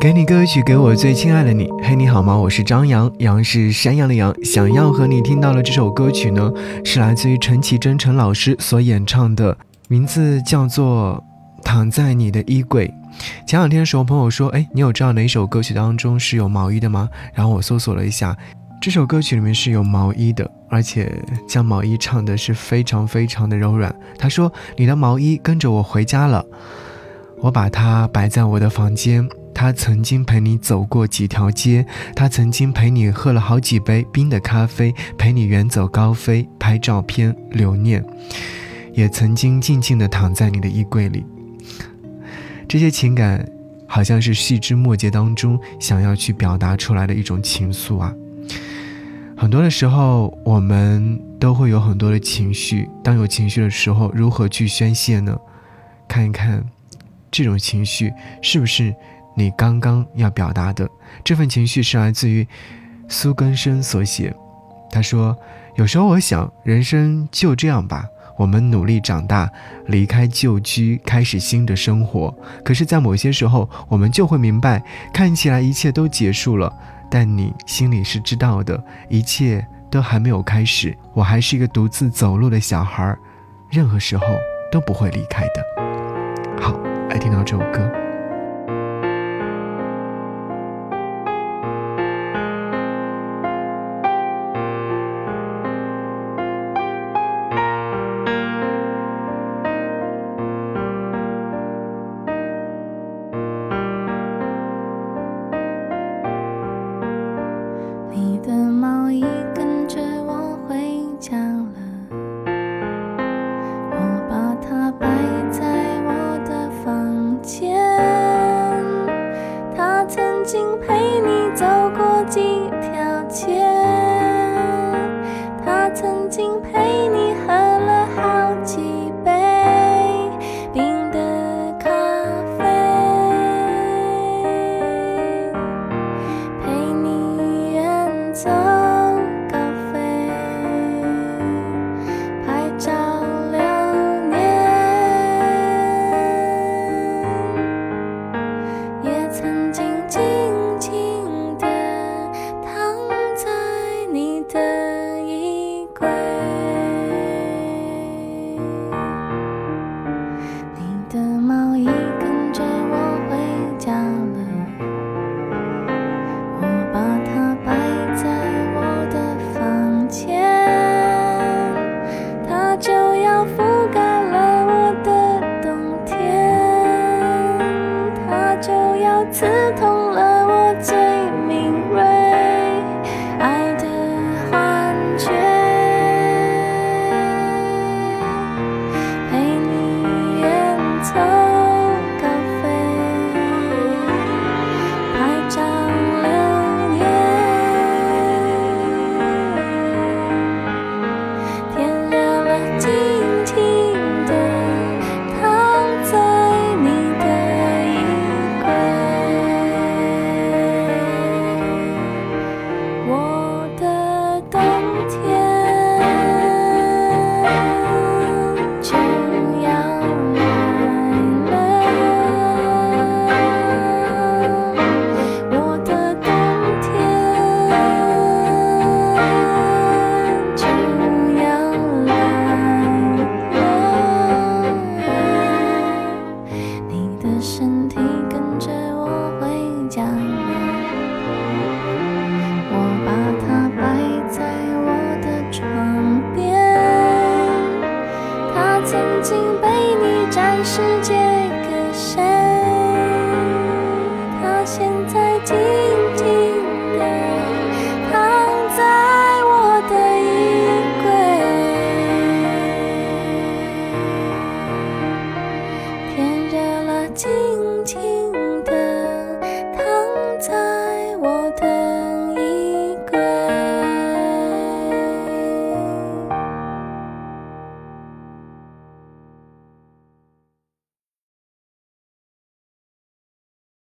给你歌曲，给我最亲爱的你。嘿，你好吗？我是张扬，杨是山羊的羊。想要和你听到的这首歌曲呢，是来自于陈绮贞陈老师所演唱的，名字叫做《躺在你的衣柜》。前两天的时候，朋友说：“哎，你有知道哪一首歌曲当中是有毛衣的吗？”然后我搜索了一下，这首歌曲里面是有毛衣的，而且将毛衣唱的是非常非常的柔软。他说：“你的毛衣跟着我回家了，我把它摆在我的房间。”他曾经陪你走过几条街，他曾经陪你喝了好几杯冰的咖啡，陪你远走高飞，拍照片留念，也曾经静静地躺在你的衣柜里。这些情感，好像是细枝末节当中想要去表达出来的一种情愫啊。很多的时候，我们都会有很多的情绪，当有情绪的时候，如何去宣泄呢？看一看，这种情绪是不是？你刚刚要表达的这份情绪是来自于苏根生所写。他说：“有时候我想，人生就这样吧，我们努力长大，离开旧居，开始新的生活。可是，在某些时候，我们就会明白，看起来一切都结束了，但你心里是知道的，一切都还没有开始。我还是一个独自走路的小孩，任何时候都不会离开的。”好，来听到这首歌。刺痛家吗？我把它摆在我的床边，它曾经被你展示。